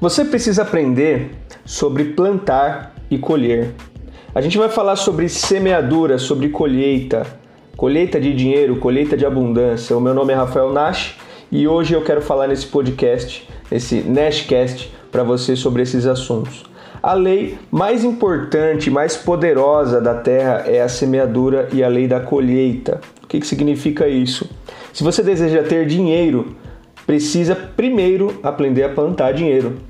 Você precisa aprender sobre plantar e colher. A gente vai falar sobre semeadura, sobre colheita, colheita de dinheiro, colheita de abundância. O meu nome é Rafael Nash e hoje eu quero falar nesse podcast, nesse Nashcast, para você sobre esses assuntos. A lei mais importante, mais poderosa da terra é a semeadura e a lei da colheita. O que, que significa isso? Se você deseja ter dinheiro, precisa primeiro aprender a plantar dinheiro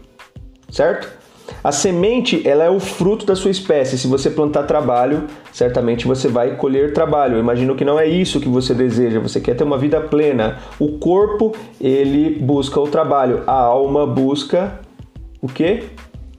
certo? A semente, ela é o fruto da sua espécie. Se você plantar trabalho, certamente você vai colher trabalho. Eu imagino que não é isso que você deseja. Você quer ter uma vida plena. O corpo, ele busca o trabalho. A alma busca o quê?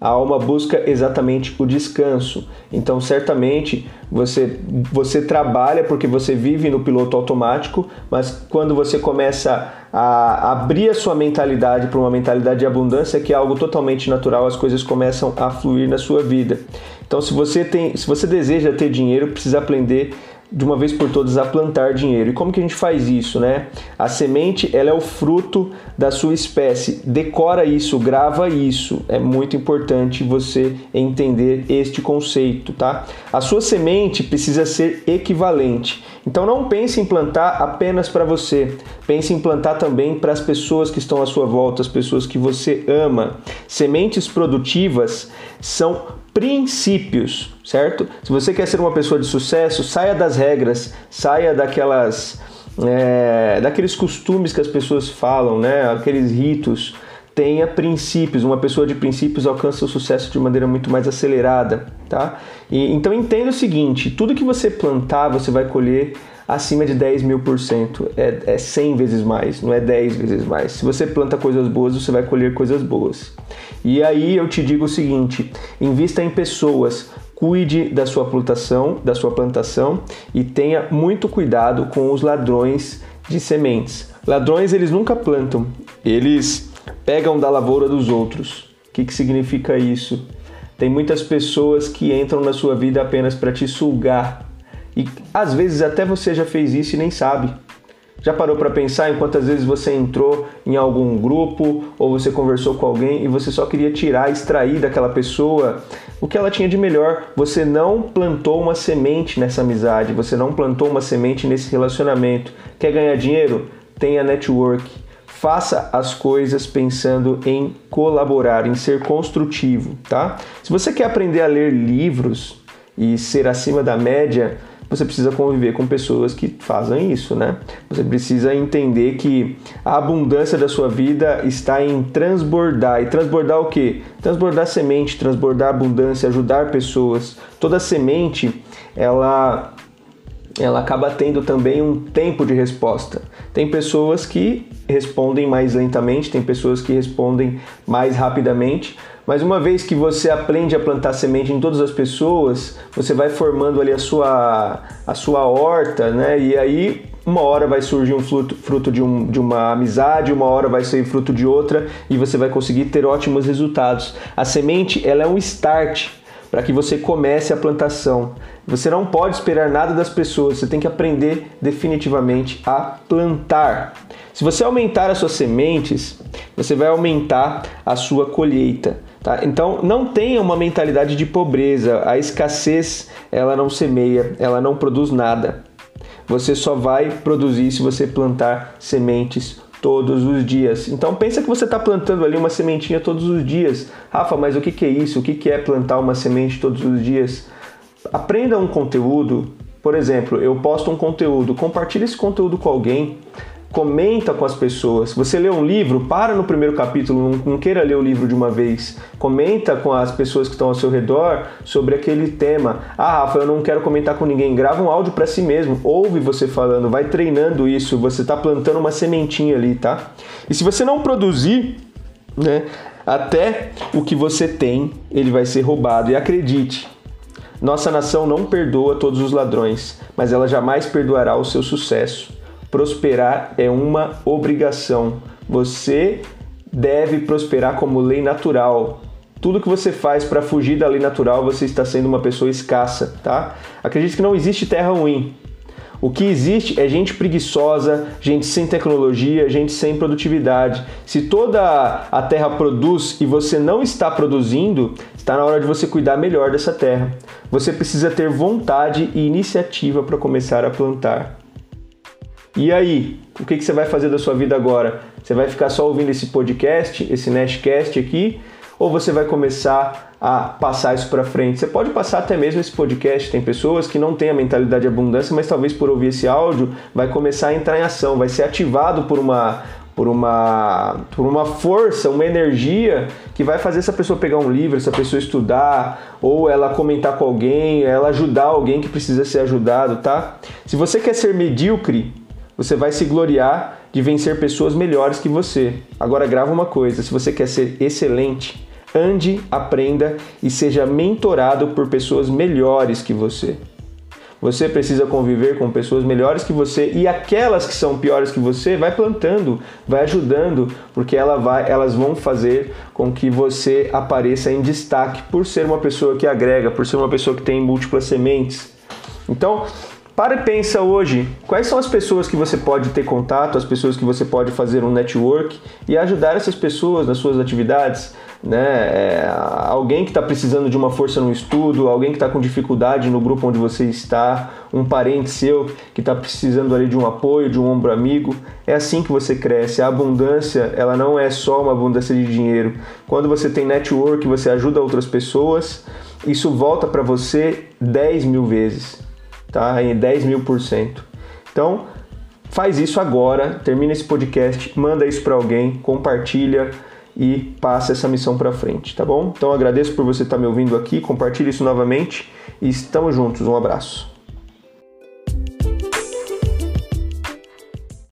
A alma busca exatamente o descanso. Então, certamente, você, você trabalha porque você vive no piloto automático, mas quando você começa a abrir a sua mentalidade para uma mentalidade de abundância, que é algo totalmente natural, as coisas começam a fluir na sua vida. Então, se você tem, se você deseja ter dinheiro, precisa aprender de uma vez por todas a plantar dinheiro. E como que a gente faz isso, né? A semente, ela é o fruto da sua espécie. Decora isso, grava isso. É muito importante você entender este conceito, tá? A sua semente precisa ser equivalente. Então não pense em plantar apenas para você. Pense em plantar também para as pessoas que estão à sua volta, as pessoas que você ama. Sementes produtivas são princípios, certo? Se você quer ser uma pessoa de sucesso, saia das regras, saia daquelas, é, daqueles costumes que as pessoas falam, né? Aqueles ritos. Tenha princípios. Uma pessoa de princípios alcança o sucesso de maneira muito mais acelerada, tá? E, então entenda o seguinte: tudo que você plantar, você vai colher acima de 10 mil por cento. É, é 100 vezes mais, não é 10 vezes mais. Se você planta coisas boas, você vai colher coisas boas. E aí eu te digo o seguinte: invista em pessoas, cuide da sua plantação, da sua plantação e tenha muito cuidado com os ladrões de sementes. Ladrões eles nunca plantam, eles pegam da lavoura dos outros. O que, que significa isso? Tem muitas pessoas que entram na sua vida apenas para te sugar e às vezes até você já fez isso e nem sabe. Já parou para pensar em quantas vezes você entrou em algum grupo ou você conversou com alguém e você só queria tirar, extrair daquela pessoa o que ela tinha de melhor? Você não plantou uma semente nessa amizade, você não plantou uma semente nesse relacionamento. Quer ganhar dinheiro? Tenha network. Faça as coisas pensando em colaborar, em ser construtivo, tá? Se você quer aprender a ler livros e ser acima da média, você precisa conviver com pessoas que fazem isso, né? Você precisa entender que a abundância da sua vida está em transbordar. E transbordar o quê? Transbordar semente, transbordar abundância, ajudar pessoas. Toda semente, ela ela acaba tendo também um tempo de resposta. Tem pessoas que respondem mais lentamente, tem pessoas que respondem mais rapidamente, mas uma vez que você aprende a plantar semente em todas as pessoas, você vai formando ali a sua, a sua horta, né? E aí uma hora vai surgir um fruto, fruto de, um, de uma amizade, uma hora vai sair fruto de outra e você vai conseguir ter ótimos resultados. A semente ela é um start para que você comece a plantação. Você não pode esperar nada das pessoas, você tem que aprender definitivamente a plantar. Se você aumentar as suas sementes, você vai aumentar a sua colheita. Tá? Então não tenha uma mentalidade de pobreza. A escassez ela não semeia, ela não produz nada. Você só vai produzir se você plantar sementes todos os dias. Então pensa que você está plantando ali uma sementinha todos os dias. Rafa, mas o que, que é isso? O que, que é plantar uma semente todos os dias? Aprenda um conteúdo. Por exemplo, eu posto um conteúdo, compartilhe esse conteúdo com alguém comenta com as pessoas. Você lê um livro, para no primeiro capítulo, não, não, queira ler o livro de uma vez. Comenta com as pessoas que estão ao seu redor sobre aquele tema. Ah, Rafa, eu não quero comentar com ninguém. Grava um áudio para si mesmo. Ouve você falando, vai treinando isso. Você está plantando uma sementinha ali, tá? E se você não produzir, né, até o que você tem, ele vai ser roubado. E acredite, nossa nação não perdoa todos os ladrões, mas ela jamais perdoará o seu sucesso prosperar é uma obrigação. Você deve prosperar como lei natural. Tudo que você faz para fugir da lei natural, você está sendo uma pessoa escassa, tá? Acredite que não existe terra ruim. O que existe é gente preguiçosa, gente sem tecnologia, gente sem produtividade. Se toda a terra produz e você não está produzindo, está na hora de você cuidar melhor dessa terra. Você precisa ter vontade e iniciativa para começar a plantar. E aí, o que, você vai fazer da sua vida agora? Você vai ficar só ouvindo esse podcast, esse Nashcast aqui, ou você vai começar a passar isso para frente? Você pode passar até mesmo esse podcast. Tem pessoas que não têm a mentalidade de abundância, mas talvez por ouvir esse áudio vai começar a entrar em ação, vai ser ativado por uma por uma, por uma força, uma energia que vai fazer essa pessoa pegar um livro, essa pessoa estudar, ou ela comentar com alguém, ela ajudar alguém que precisa ser ajudado, tá? Se você quer ser medíocre, você vai se gloriar de vencer pessoas melhores que você. Agora grava uma coisa, se você quer ser excelente, ande, aprenda e seja mentorado por pessoas melhores que você. Você precisa conviver com pessoas melhores que você e aquelas que são piores que você, vai plantando, vai ajudando, porque ela vai, elas vão fazer com que você apareça em destaque por ser uma pessoa que agrega, por ser uma pessoa que tem múltiplas sementes. Então, para e pensa hoje, quais são as pessoas que você pode ter contato, as pessoas que você pode fazer um network e ajudar essas pessoas nas suas atividades, né? É, alguém que está precisando de uma força no estudo, alguém que está com dificuldade no grupo onde você está, um parente seu que está precisando ali de um apoio, de um ombro amigo. É assim que você cresce. A abundância, ela não é só uma abundância de dinheiro. Quando você tem network, você ajuda outras pessoas, isso volta para você 10 mil vezes tá? Em 10 mil por cento. Então, faz isso agora, termina esse podcast, manda isso para alguém, compartilha e passa essa missão para frente, tá bom? Então agradeço por você estar tá me ouvindo aqui, compartilhe isso novamente e estamos juntos. Um abraço.